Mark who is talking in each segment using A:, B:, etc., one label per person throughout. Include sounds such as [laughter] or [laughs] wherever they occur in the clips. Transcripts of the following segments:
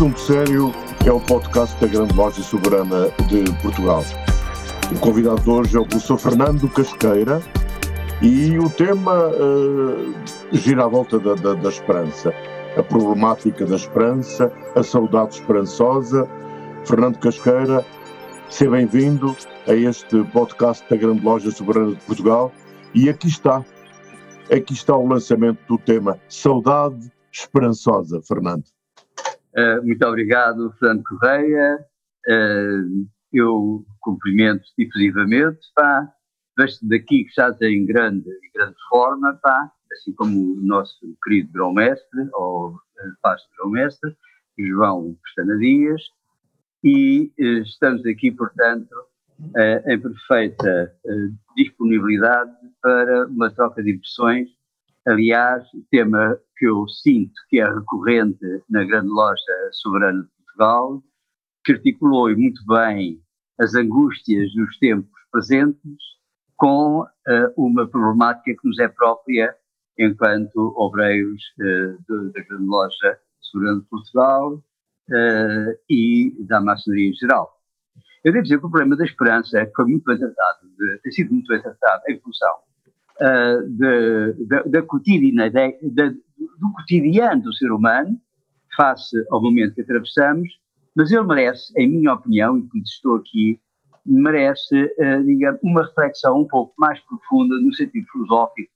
A: Assunto Sério é o podcast da Grande Loja Soberana de Portugal. O convidado de hoje é o professor Fernando Casqueira e o tema uh, gira à volta da, da, da, esperança, a problemática da esperança, a saudade esperançosa. Fernando Casqueira, seja bem-vindo a este podcast da Grande Loja Soberana de Portugal e aqui está, aqui está o lançamento do tema Saudade Esperançosa, Fernando.
B: Uh, muito obrigado, Fernando Correia. Uh, eu cumprimento difusivamente, pá. Vejo daqui que já tem grande, grande forma, pá. Assim como o nosso querido grão-mestre, ou uh, pastor grão-mestre, João Pestana Dias. E uh, estamos aqui, portanto, em perfeita disponibilidade para uma troca de impressões. Aliás, tema que eu sinto que é recorrente na grande loja soberana de Portugal, que articulou muito bem as angústias dos tempos presentes com uh, uma problemática que nos é própria enquanto obreiros uh, da grande loja soberana de Portugal uh, e da maçonaria em geral. Eu devo dizer que o problema da esperança foi muito bem tratado, tem sido muito bem tratado em função da, da cotidiana, do cotidiano do ser humano, face ao momento que atravessamos, mas ele merece, em minha opinião, e por isso estou aqui, merece, uh, digamos, uma reflexão um pouco mais profunda no sentido filosófico,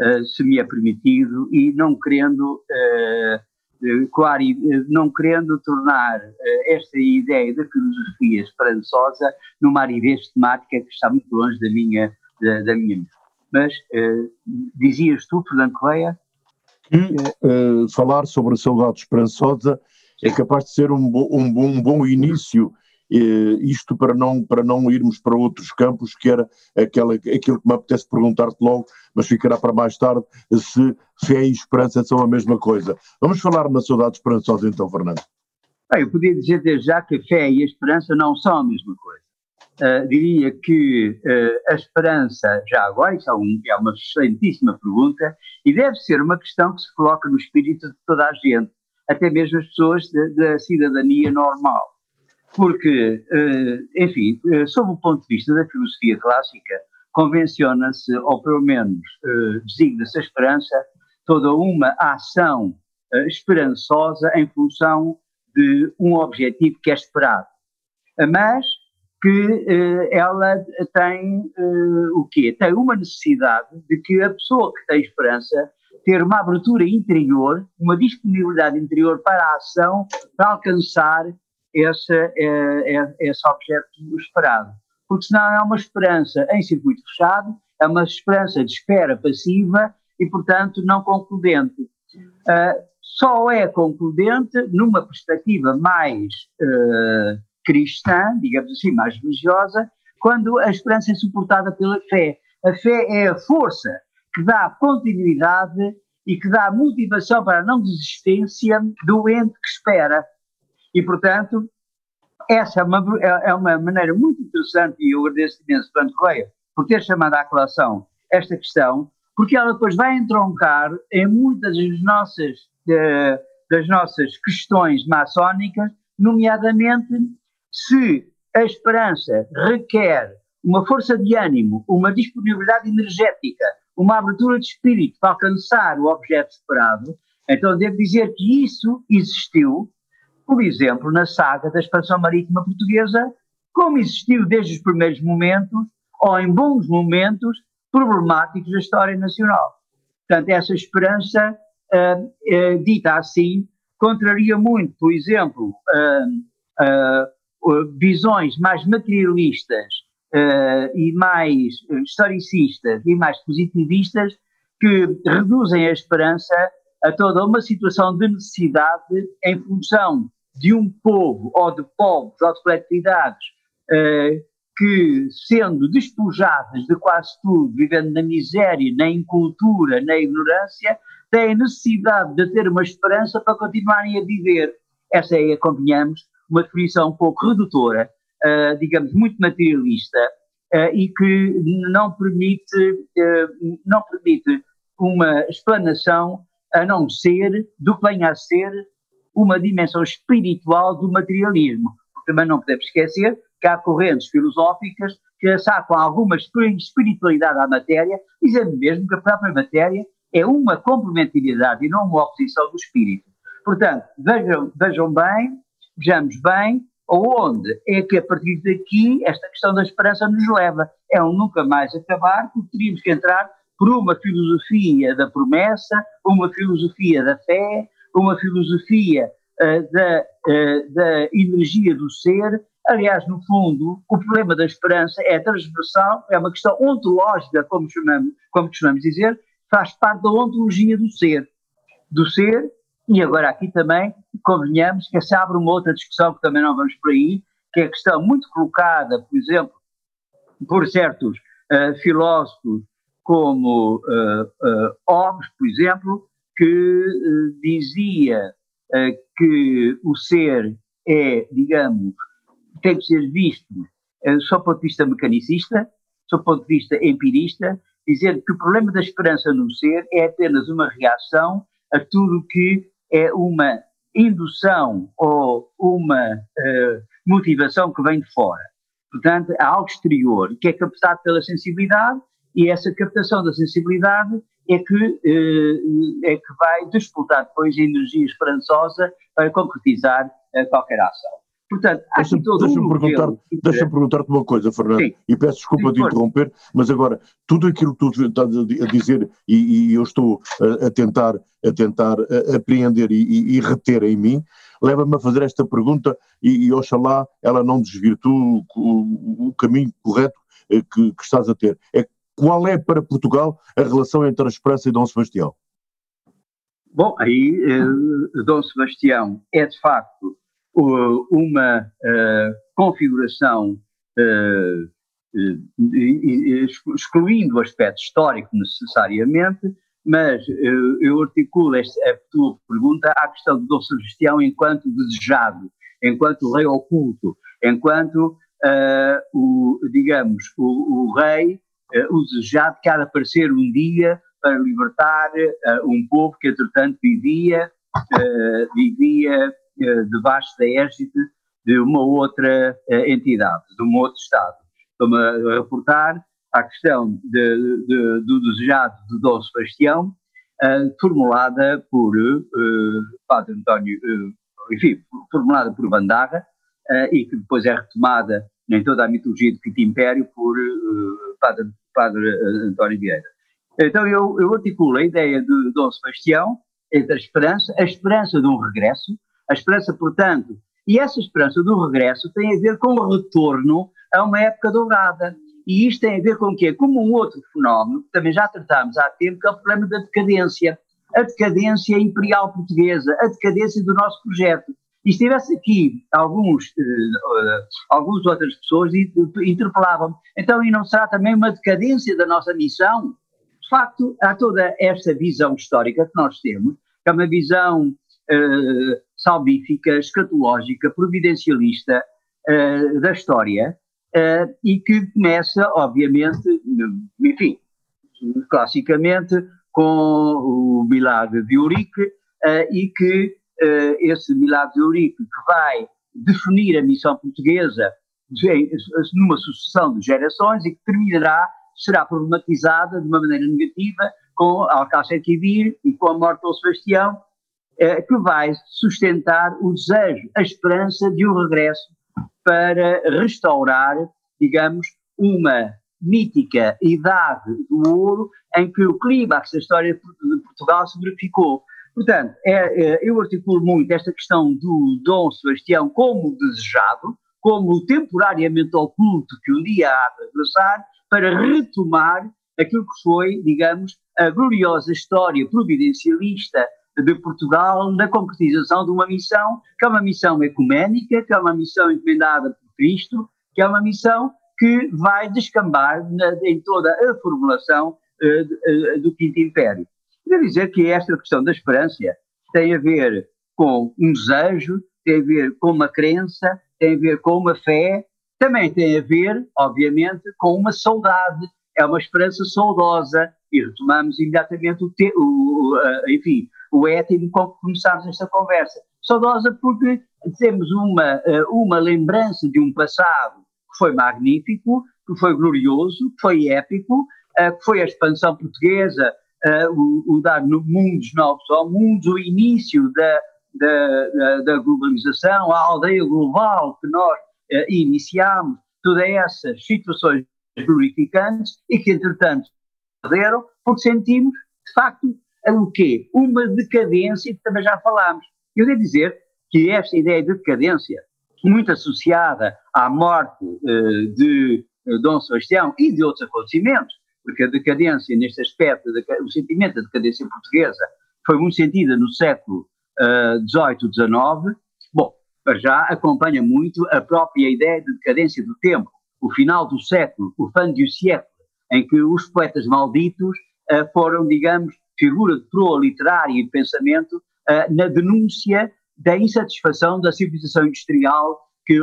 B: uh, se me é permitido, e não querendo, uh, claro, não querendo tornar esta ideia da filosofia esperançosa numa aridez temática que está muito longe da minha, da, da minha Mas dizias tu, Fernando Correia,
A: que uh, falar sobre a saudade esperançosa é capaz de ser um, bo, um, bom, um bom início, uh, isto para não, para não irmos para outros campos, que era aquela, aquilo que me apetece perguntar-te logo, mas ficará para mais tarde, se fé e esperança são a mesma coisa. Vamos falar na saudade esperançosa então, Fernando.
B: Bem, eu podia dizer desde já que a fé e a esperança não são a mesma coisa. Uh, diria que uh, a esperança, já agora, isso é, um, é, uma excelentíssima pergunta, e deve ser uma questão que se coloca no espírito de toda a gente, até mesmo as pessoas da cidadania normal. Porque, uh, enfim, sob o ponto de vista da filosofia clássica, convenciona-se, ou pelo menos designa-se a esperança, toda uma ação esperançosa em função de um objetivo que é esperado. Mas que eh, ela tem eh, o quê? Tem uma necessidade de que a pessoa que tem esperança ter uma abertura interior, uma disponibilidade interior para a ação, para alcançar esse, eh, esse objeto esperado. Porque senão é uma esperança em circuito fechado, é uma esperança de espera passiva e, portanto, não concludente. Uh, só é concludente numa perspectiva mais uh, cristã, digamos assim, mais religiosa, quando a esperança é suportada pela fé. A fé é a força que dá continuidade e que dá motivação para a não desistência do ente que espera. E, portanto, essa é uma, é, uma maneira muito interessante, e eu agradeço imenso, Fernando Correia, por ter chamado à colação esta questão, porque ela depois vai entroncar em muitas das nossas, de, das nossas questões maçónicas, nomeadamente se a esperança requer uma força de ânimo, uma disponibilidade energética, uma abertura de espírito para alcançar o objeto esperado, então devo dizer que isso existiu, por exemplo, na saga da expansão marítima portuguesa, como existiu desde os primeiros momentos, ou em bons momentos, problemáticos da história nacional. Portanto, essa esperança, uh, uh, dita assim, contraria muito, por exemplo, uh, visões mais materialistas e mais historicistas e mais positivistas que reduzem a esperança a toda uma situação de necessidade em função de um povo ou de povos ou de coletividades que, sendo despojadas de quase tudo, vivendo na miséria, na incultura, na ignorância, têm necessidade de ter uma esperança para continuarem a viver. Essa é, convenhamos, uma definição um pouco redutora, uh, digamos, muito materialista, uh, e que não permite, uh, não permite uma explanação a não ser do que venha a ser uma dimensão espiritual do materialismo. Também não podemos esquecer que há correntes filosóficas que sacam alguma espiritualidade à matéria, dizendo mesmo que a própria matéria é uma complementaridade e não uma oposição do espírito. Portanto, vejam, vejam bem, vejamos bem aonde é que a partir daqui esta questão da esperança nos leva. É um nunca mais acabar, porque teríamos que entrar por uma filosofia da promessa, uma filosofia da fé, uma filosofia uh, da, uh, da energia do ser, Aliás, no fundo, o problema da esperança é transversal, é uma questão ontológica, como chamamos, como costumamos dizer, faz parte da ontologia do ser. Do ser, e agora aqui também, convenhamos que se abre uma outra discussão que também não vamos por aí, que é a questão muito colocada, por exemplo, por certos uh, filósofos como uh, uh, Hobbes, por exemplo, que dizia que o ser é, digamos, tem que ser visto uh, sob o ponto de vista mecanicista, sob o ponto de vista empirista, dizer que o problema da esperança no ser é apenas uma reação a tudo que é uma indução ou uma uh, motivação que vem de fora. Portanto, há algo exterior que é captado pela sensibilidade e essa captação da sensibilidade é que, uh, é que vai disputar depois a energia esperançosa para concretizar uh, qualquer ação. Portanto,
A: deixa-me deixa um perguntar, deixa perguntar-te uma coisa, Fernando, Sim. e peço desculpa Sim, de interromper, mas agora, tudo aquilo que tu estás a dizer, e, e eu estou a, a, tentar, a tentar apreender e, e, e reter em mim, leva-me a fazer esta pergunta, e, e oxalá ela não desvirtue o, o caminho correto eh, que, que estás a ter. É qual é para Portugal a relação entre a Esperança e Dom Sebastião?
B: Bom, aí eh, Dom Sebastião é de facto uma uh, configuração uh, excluindo o aspecto histórico necessariamente, mas eu articulo esta, a tua pergunta à questão do Sebastião enquanto desejado, enquanto rei oculto, enquanto, o, digamos, o, o rei, o desejado que há de aparecer um dia para libertar um povo que, entretanto, vivia, vivia eh, debaixo da égide de uma outra eh, entidade, de um outro Estado. Estou-me a reportar à questão de, de, do desejado de Dom Sebastião, uh, formulada por uh, Padre António, uh, enfim, formulada por Bandarra, e que depois é retomada em toda a mitologia do Quinto Império por Padre, Padre António Vieira. Então eu, eu articulo a ideia de Dom Sebastião entre a esperança, a esperança de um regresso, a esperança, portanto, e essa esperança do regresso tem a ver com o retorno a uma época dourada. E isto tem a ver com o quê? Como um outro fenómeno, que também já tratámos há tempo, que é o problema da decadência. A decadência imperial portuguesa, a decadência do nosso projeto. E se tivesse aqui alguns, uh, algumas outras pessoas interpelavam então e não será também uma decadência da nossa missão? De facto, há toda esta visão histórica que nós temos, que é uma visão uh, salvífica, escatológica, providencialista uh, da história uh, e que começa, obviamente, enfim, classicamente, com o milagre de Eurique e que esse milagre de Eurique que vai definir a missão portuguesa numa sucessão de gerações e que terminará, será problematizada de uma maneira negativa com Alcácer Quibir e com a morte de Sebastião eh, que vai sustentar o desejo, a esperança de um regresso para restaurar, digamos, uma mítica idade do ouro em que o clímax da história de Portugal se verificou. Portanto, é, é, eu articulo muito esta questão do Dom Sebastião como desejado, como temporariamente oculto que um dia há de regressar, para retomar aquilo que foi, digamos, a gloriosa história providencialista de Portugal na concretização de uma missão que é uma missão ecuménica, que é uma missão encomendada por Cristo, que é uma missão que vai descambar na, em toda a formulação uh, do Quinto Império. Quero dizer que esta questão da esperança tem a ver com um desejo, tem a ver com uma crença, tem a ver com uma fé, também tem a ver, obviamente, com uma saudade. É uma esperança saudosa e retomamos imediatamente o, te, o, enfim, o étimo com que começámos esta conversa. Saudosa porque temos uma, uh, uma lembrança de um passado que foi magnífico, que foi glorioso, que foi épico, uh, que foi a expansão portuguesa, o, o, dar mundos novos ao mundo, o início da, da, da, da globalização, a aldeia global que nós iniciámos, todas essas situações glorificantes e que, entretanto, perderam, porque sentimos, de facto, o quê? Uma decadência que também já falámos. Eu devo dizer que esta ideia de decadência, muito associada à morte uh, de uh, Dom Sebastião e de outros acontecimentos, porque a decadência, neste aspecto, o sentimento da decadência portuguesa foi muito sentida no século XVIII, uh, XIX, bom, para já acompanha muito a própria ideia de decadência do tempo, o final do século, o fim do século, em que os poetas malditos uh, foram, digamos, figura de proa literária e de pensamento uh, na denúncia da insatisfação da civilização industrial que,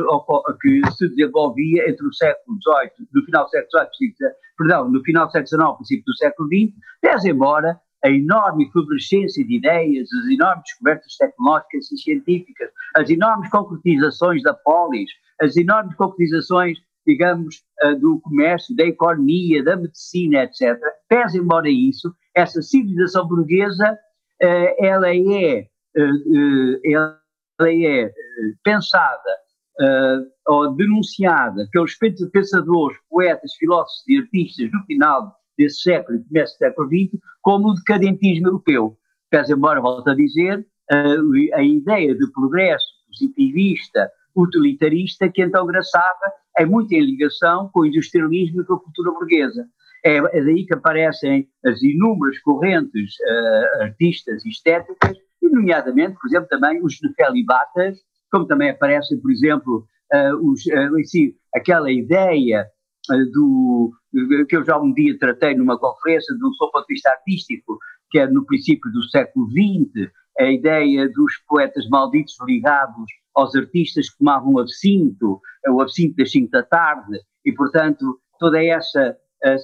B: que, se desenvolvia entre o século XVIII, no final do século XVIII, perdão, no final do século XIX, princípio do século XX, pese embora a enorme efervescência de ideias, as enormes descobertas tecnológicas e científicas, as enormes concretizações da polis, as enormes concretizações digamos, uh, do comércio, da economia, da medicina, etc. Pese embora isso, essa civilização burguesa, uh, ela é, uh, ela é pensada ou denunciada pelos pensadores, poetas, filósofos e artistas do final desse século e começo do século XX como o decadentismo europeu. Pese embora, volto a dizer, a ideia de progresso positivista, utilitarista que então graçava é muito em ligação com o industrialismo e com a cultura burguesa. É, é daí que aparecem as inúmeras correntes uh, artistas e estéticas, e nomeadamente, por exemplo, também os nefelibatas, como também aparecem, por exemplo, uh, os, uh, aquela ideia do que eu já um dia tratei numa conferência do seu ponto de vista artístico, que é no princípio do século XX, a ideia dos poetas malditos ligados aos artistas que tomavam absinto, o absinto das 5 da tarde, e, portanto, toda essa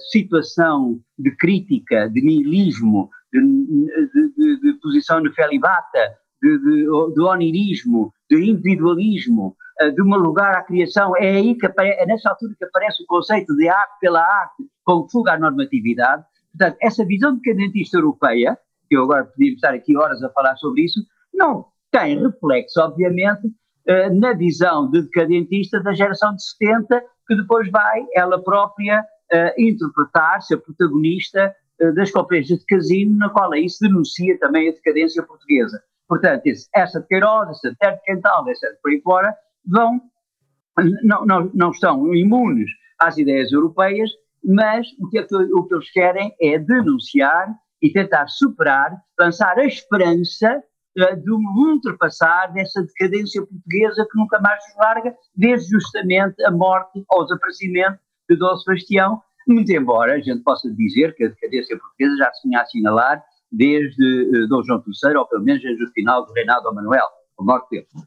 B: situação de crítica, de nihilismo, de, de, de, de posição felibata, de, de, onirismo, de individualismo, eh, de um lugar à criação, é aí que aparece, é nessa altura que aparece o conceito de arte pela arte, com fuga à normatividade. Portanto, essa visão decadentista europeia, que eu agora podia estar aqui horas a falar sobre isso, não tem reflexo, obviamente, eh, na visão de decadentista da geração de 70, que depois vai, ela própria, interpretar, ser protagonista uh, das conferências de casino, na qual aí se denuncia também a decadência portuguesa. Portanto, essa de Queiroz, essa Terra de Quental, essa por aí fora, vão, não, não, não estão imunes às ideias europeias, mas o que, o que eles querem é denunciar e tentar superar, lançar a esperança de ultrapassar dessa decadência portuguesa que nunca mais nos larga, desde justamente a morte ou desaparecimento de Dom Sebastião, muito embora a gente possa dizer que a decadência portuguesa já se vinha a assinalar desde uh, Dom João III, ou pelo menos desde o final do reinado de Manuel.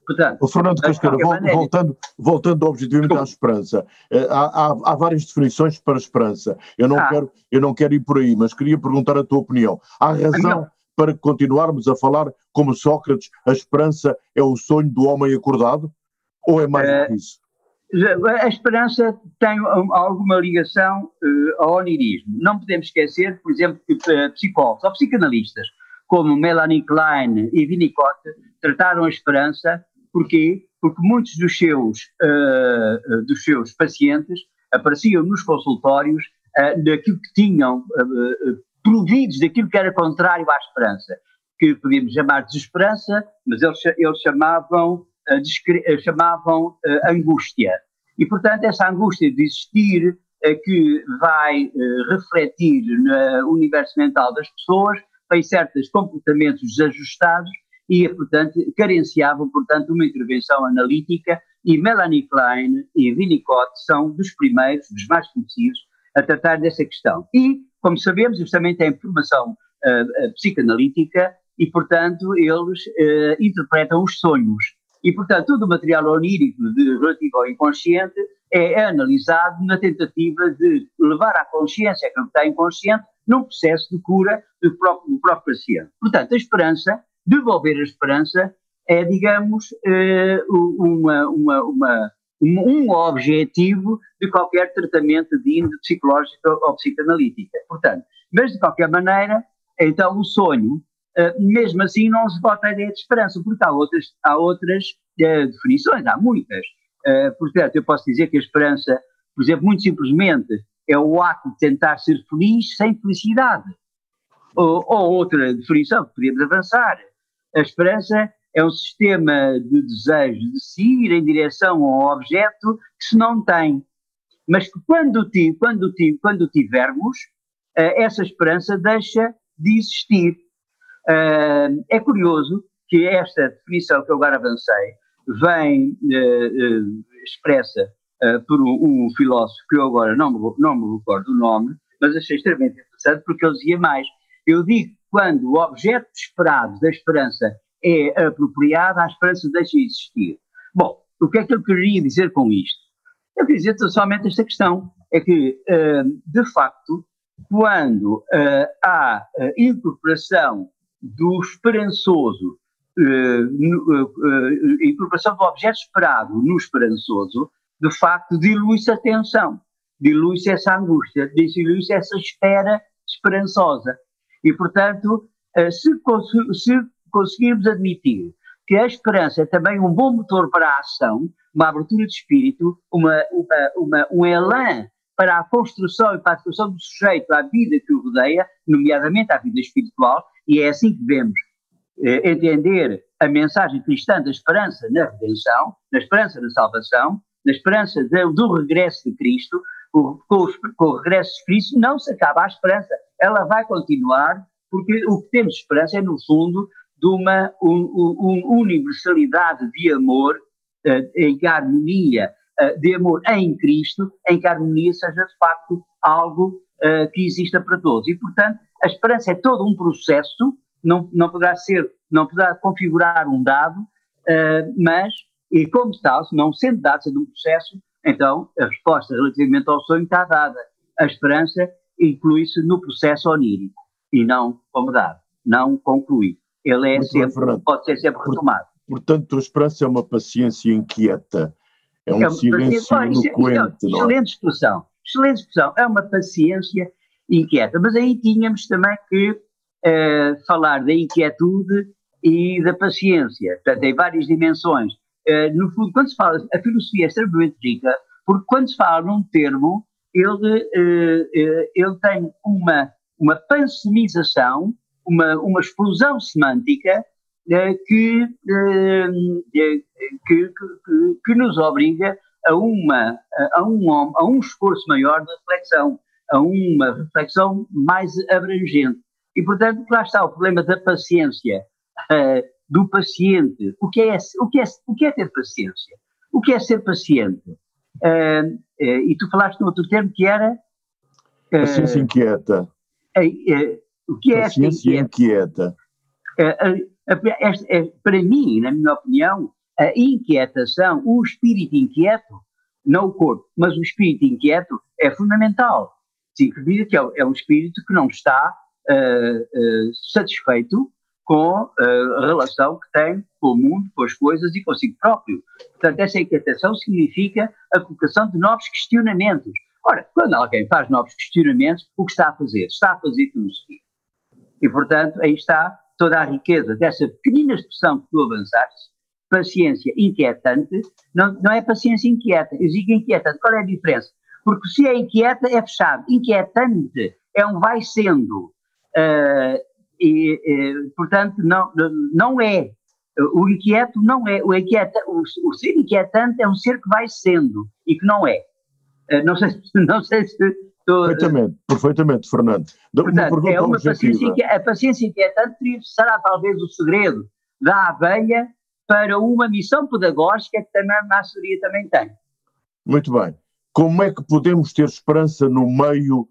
A: Portanto, o Fernando Casqueira, maneira, voltando, voltando objetivamente à esperança, eh, há, há, há, várias definições para a esperança. Eu não, ah. quero, eu não quero ir por aí, mas queria perguntar a tua opinião. Há razão para continuarmos a falar como Sócrates, a esperança é o sonho do homem acordado? Ou é mais do que isso?
B: A esperança tem alguma ligação uh, ao onirismo. Não podemos esquecer, por exemplo, que uh, psicólogos ou psicanalistas como Melanie Klein e Winnicott trataram a esperança, porquê? Porque muitos dos seus, uh, dos seus pacientes apareciam nos consultórios uh, daquilo que tinham uh, providos daquilo que era contrário à esperança, que podíamos chamar de desesperança, mas eles, eles chamavam, chamavam angústia. E, portanto, essa angústia de existir que vai refletir no universo mental das pessoas tem certos comportamentos desajustados e, portanto, carenciavam, portanto, uma intervenção analítica e Melanie Klein e Winnicott são dos primeiros, dos mais conhecidos, a tratar dessa questão. E, como sabemos, eles também têm formação uh, psicanalítica e, portanto, eles uh, interpretam os sonhos. E, portanto, todo o material onírico de, relativo ao inconsciente é analisado na tentativa de levar à consciência aquilo que está inconsciente num processo de cura do próprio, do próprio paciente. Portanto, a esperança, devolver a esperança, é, digamos, eh, uma, uma, uma, um objetivo de qualquer tratamento de índole psicológica ou psicanalítica. Portanto, mas de qualquer maneira, então o sonho, mesmo assim, não se bota a ideia de esperança, porque há outras, há outras eh, definições, há muitas. portanto, eu posso dizer que a esperança, por exemplo, muito simplesmente, é o ato de tentar ser feliz sem felicidade. Ou, ou outra definição que podemos avançar. A esperança é um sistema de desejo de se ir em direção a um objeto que se não tem. Mas que quando, quando, quando tivermos, essa esperança deixa de existir. É curioso que esta definição que eu agora avancei vem uh, expressa uh, por um, filósofo que eu agora não me, não me recordo o nome, mas achei extremamente interessante porque ele dizia mais. Eu digo que quando o objeto esperado da esperança é apropriado, a esperança deixa de existir. Bom, o que é que eu queria dizer com isto? Eu queria dizer somente esta questão, é que, de facto, quando uh, há a incorporação do esperançoso, uh, incorporação do objeto esperado no esperançoso, de facto, dilui-se a tensão, dilui-se essa angústia, dilui-se essa espera esperançosa. E, portanto, eh, se, se conseguirmos admitir que a esperança é também um bom motor para a ação, uma abertura de espírito, uma, uma, uma, um elan para a construção e para a construção do sujeito à vida que o rodeia, nomeadamente à vida espiritual, e é assim que devemos eh, entender a mensagem cristã da esperança na redenção, na esperança na salvação, na esperança de, do regresso de Cristo, o, com, o, com, o, regresso de Cristo não se acaba a esperança, ela vai continuar, porque o que temos esperança é, no fundo, de uma um, um, universalidade de amor uh, em que a harmonia uh, de amor em Cristo, em que a harmonia seja de facto algo uh, que exista para todos. E, portanto, a esperança é todo um processo, não, não poderá ser, não poderá configurar um dado, mas e como tal, não sendo dado, sendo um processo, então a resposta relativamente ao sonho está dada. A esperança inclui-se no processo onírico e não como dado, não concluído. Ele é sempre, pode ser sempre retomado.
A: Portanto, a esperança é uma paciência inquieta, é um é silêncio é, eloquente.
B: É, excelente expressão, excelente expressão. É uma paciência inquieta. Mas aí tínhamos também que uh, falar da inquietude e da paciência. Portanto, tem várias dimensões. Eh, no fundo, quando se fala, a filosofia é extremamente rica, porque quando se fala num termo, ele, uh, ele tem uma, uma pansemização, uma, uma explosão semântica que, que, que, que, nos obriga a, uma, a, um, a um esforço maior de reflexão, a uma reflexão mais abrangente. E, portanto, lá está o problema da paciência do paciente. O que é, o que é, o que é ter paciência? O que é ser paciente? Uh, uh, e tu falaste no outro termo que era.
A: Uh, paciência inquieta.
B: o que é
A: paciência inquieta?
B: inquieta? para mim, na minha opinião, a inquietação, o espírito inquieto, não o corpo, mas o espírito inquieto é fundamental. Significa que é, é um espírito que não está satisfeito com eh, a relação que tem com o mundo, com as coisas e consigo próprio. Portanto, essa inquietação significa a colocação de novos questionamentos. Ora, quando alguém faz novos questionamentos, o que está a fazer? Está a fazer filosofia. E, portanto, aí está toda a riqueza dessa pequenina expressão que tu avançaste, paciência inquietante, não, não é paciência inquieta, eu digo inquietante. Qual é a diferença? Porque se é inquieta, é fechado. Inquietante é um vai sendo. Uh, e, e, portanto, não, não é. O inquieto não é. O, inquieta, o, o, ser inquietante é um ser que vai sendo e que não é. Uh, não, sei, não sei se. [laughs]
A: Perfeitamente, perfeitamente, Fernando.
B: Portanto, uma é uma paciência, a paciência inquietante será talvez o segredo da abelha para uma missão pedagógica que também a maçonaria também tem.
A: Muito bem. Como é que podemos ter esperança no meio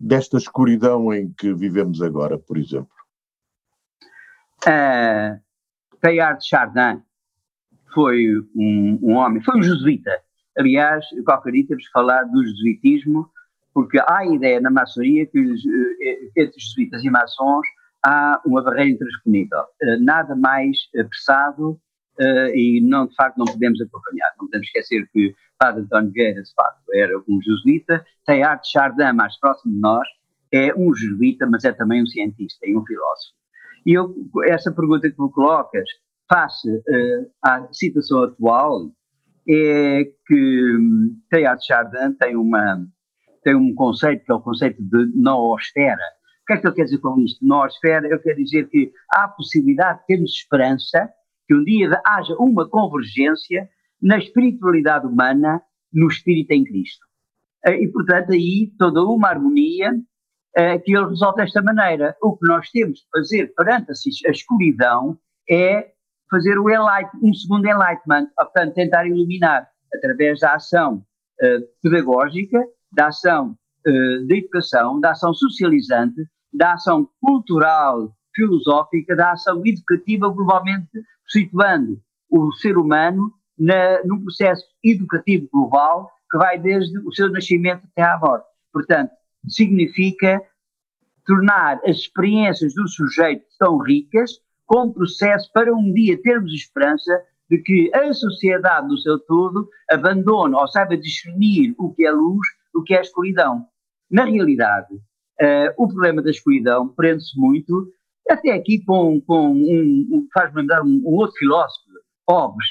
A: desta escuridão em que vivemos agora, por exemplo?
B: Uh, Teilhard de Chardin foi um, um, homem, foi um jesuíta. Aliás, qualquer dia temos que falar do jesuitismo, porque há a ideia na maçonaria que eh, entre jesuítas e maçons há uma barreira intransponível. Uh, nada mais apressado uh, e não, de facto não podemos acompanhar. Não podemos esquecer que Padre António Vieira, de facto, era um jesuíta, tem arte Chardin, mais próximo de nós, é um jesuíta, mas é também um cientista e um filósofo. E eu, essa pergunta que me colocas, face uh, à situação atual, é que um, Teilhard de Chardin tem, uma, tem um conceito que é o conceito de noosfera. O que é que ele quer dizer com isto? Noosfera, eu quero dizer que há a possibilidade de termos esperança que um dia haja uma convergência na espiritualidade humana, no espírito em Cristo. Eh, e, portanto, aí toda uma harmonia eh, que ele resolve desta maneira. O que nós temos de fazer perante a escuridão é fazer o um segundo enlightenment, portanto, tentar iluminar através da ação uh, pedagógica, da ação uh, de educação, da ação socializante, da ação cultural, filosófica, da ação educativa globalmente situando o ser humano na, num processo educativo global que vai desde o seu nascimento até à morte. Portanto, significa tornar as experiências do sujeito tão ricas como processo para um dia termos esperança de que a sociedade no seu todo abandone ou saiba discernir o que é luz, o que é escuridão. Na realidade, uh, o problema da escuridão prende-se muito até aqui com, com um, um faz-me lembrar um, um, outro filósofo, Hobbes,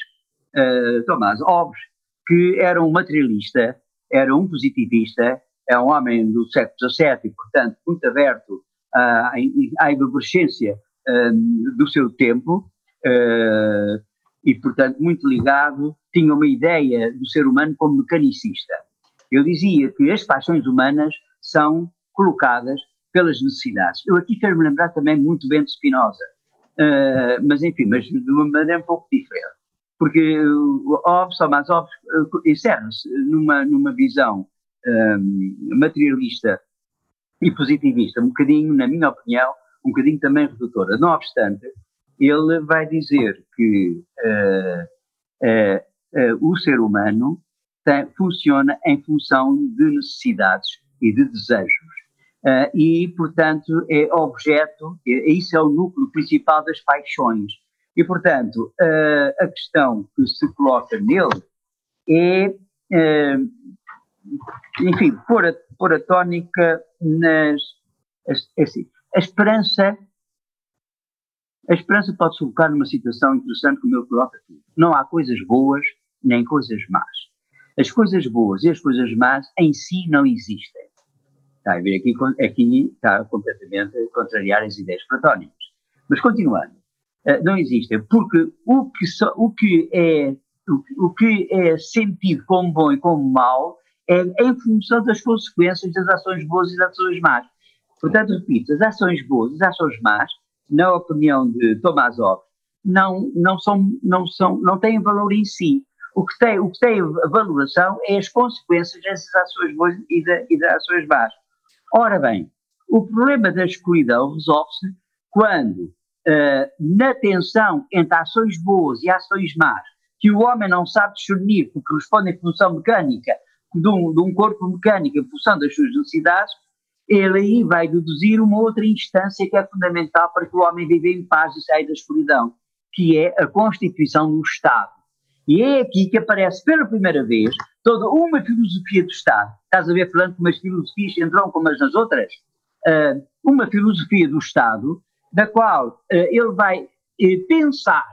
B: uh, Tomás Hobbes, que era um materialista, era um positivista, é um homem do século XVII portanto, muito aberto à, à um, do seu tempo uh, e, portanto, muito ligado, tinha uma ideia do ser humano como mecanicista. Eu dizia que as paixões humanas são colocadas pelas necessidades. Eu aqui quero me lembrar também muito bem de Spinoza, uh, mas enfim, mas de uma maneira um pouco diferente. Porque o Hobbes, Thomas Hobbes, uh, encerra-se numa, numa visão um, materialista e positivista, um bocadinho, na minha opinião, um bocadinho também redutora. Não obstante, ele vai dizer que uh, o ser humano tem, funciona em função de necessidades e de desejos. Uh, e, portanto, é objeto, é, isso é o núcleo principal das paixões. E, portanto, uh, a questão que se coloca nele é, uh, enfim, pôr a, pôr a tónica nas. É assim, a esperança. A esperança pode se colocar numa situação interessante como ele coloca aqui. Não há coisas boas nem coisas más. As coisas boas e as coisas más em si não existem. Está a ver aqui, aqui está completamente a contrariar as ideias platónicas. Mas continuando, eh, não existem, porque o que, so, o que, é, o, que é sentido como bom e como mau é em função das consequências das ações boas e das ações más. Portanto, repito, as ações boas e as ações más, na opinião de Tomás Hobbes, não, não, são, não, são, não têm valor em si. O que tem, o que tem valoração é as consequências dessas ações boas e, de, e das ações más. Ora bem, o problema da escuridão resolve-se quando, uh, na tensão entre ações boas e ações más, que o homem não sabe discernir porque responde em função mecânica de um, de um corpo mecânico em função das suas necessidades, ele aí vai deduzir uma outra instância que é fundamental para que o homem viva em paz e saia da escuridão, que é a constituição do Estado. E é aqui que aparece pela primeira vez toda uma filosofia do Estado. Estás a ver, falando como as filosofias entram como as nas outras? Uh, uma filosofia do Estado, da qual uh, ele vai uh, pensar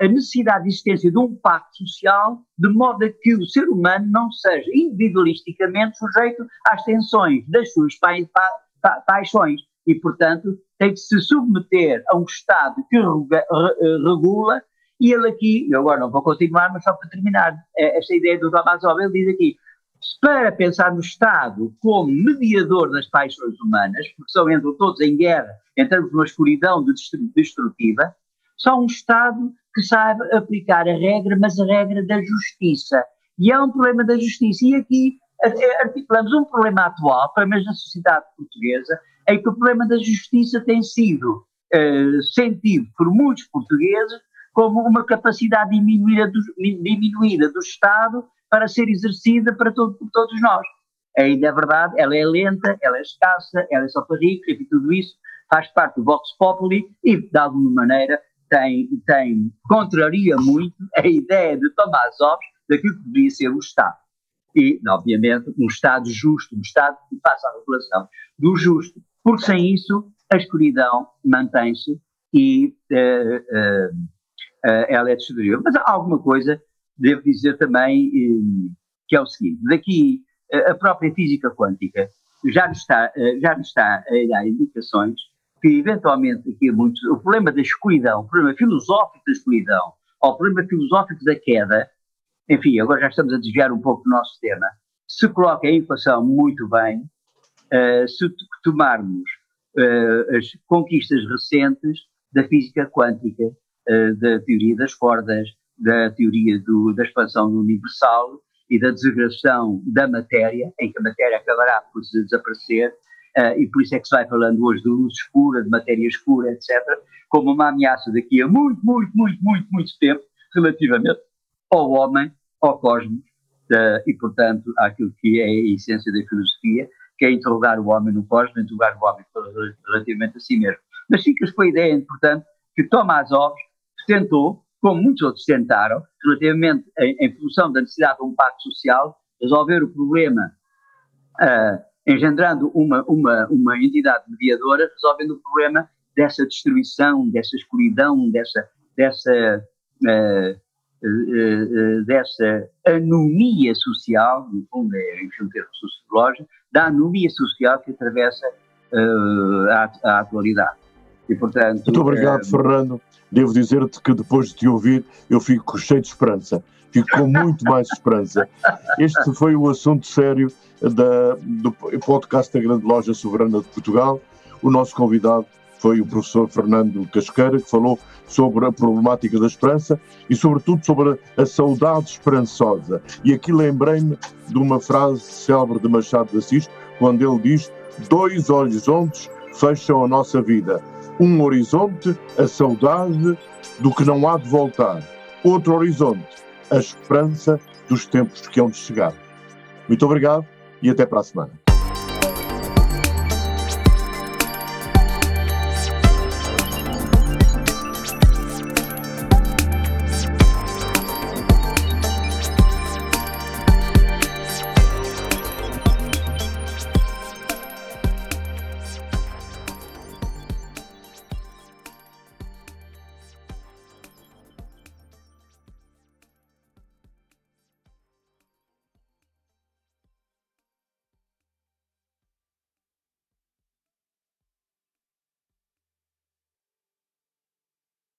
B: a necessidade de existência de um pacto social, de modo a que o ser humano não seja individualisticamente sujeito às tensões das suas pa pa pa paixões e, portanto, tem que se submeter a um Estado que re, regula, e ele aqui, eu agora não vou continuar, mas só para terminar, é, esta ideia do Damasov, ele diz aqui, para pensar no Estado como mediador das paixões humanas, porque são entram todos em guerra, entramos numa escuridão destrutiva, só um Estado que sabe aplicar a regra, mas a regra da justiça. E é um problema da justiça. E aqui articulamos um problema atual, pelo menos na sociedade portuguesa, em que o problema da justiça tem sido uh, sentido por muitos portugueses como uma capacidade diminuída do, diminuída do Estado para ser exercida para todo, todos nós. Ainda é verdade, ela é lenta, ela é escassa, ela é só para ricos, e tudo isso faz parte do Vox Populi e, de alguma maneira, tem, tem, contraria muito a ideia de Tomás Hobbes daquilo que deveria ser o Estado. E, obviamente, um Estado justo, um Estado que faça a regulação do justo, porque sem isso a escuridão mantém-se e uh, uh, ela é destruída. Mas há alguma coisa, devo dizer também, que é o seguinte: daqui a própria física quântica já nos está, já nos está a dar indicações que eventualmente aqui é muito, o problema da escuridão, o problema filosófico da escuridão, ou o problema filosófico da queda, enfim, agora já estamos a desviar um pouco do nosso tema, se coloca a equação muito bem, uh, se tomarmos uh, as conquistas recentes da física quântica, da teoria das cordas, da teoria do, da expansão universal e da desagração da matéria, em que a matéria acabará por desaparecer, uh, e por isso é que se vai falando hoje de luz escura, de matéria escura, etc., como uma ameaça daqui a muito, muito, muito, muito, muito tempo, relativamente ao homem, ao cosmos, uh, e portanto àquilo que é a essência da filosofia, que é interrogar o homem no cosmos, interrogar o homem relativamente a si mesmo. Mas ficas com a ideia importante que Tomás Hobbes tentou, como muitos outros tentaram, relativamente em, em função da necessidade de um pacto social, resolver o problema uh, engendrando uma, uma, uma entidade mediadora, resolvendo o problema dessa destruição, dessa escuridão, dessa, dessa, uh, uh, dessa anomia social, no fundo é um termo sociológico, da anomia social que atravessa a, a atualidade.
A: E, portanto, Muito obrigado, Fernando. Devo dizer-te que depois de te ouvir, eu fico cheio de esperança fico com muito mais esperança. Este foi o assunto sério da, do podcast da Grande Loja Soberana de Portugal. O nosso convidado foi o professor Fernando Casqueira, que falou sobre a problemática da esperança e, sobretudo, sobre a saudade esperançosa. E aqui lembrei-me de uma frase célebre de Machado de Assis, quando ele diz: Dois horizontes fecham a nossa vida. Um horizonte, a saudade do que não há de voltar. Outro horizonte, a esperança dos tempos que hão de chegar. Muito obrigado e até para a semana.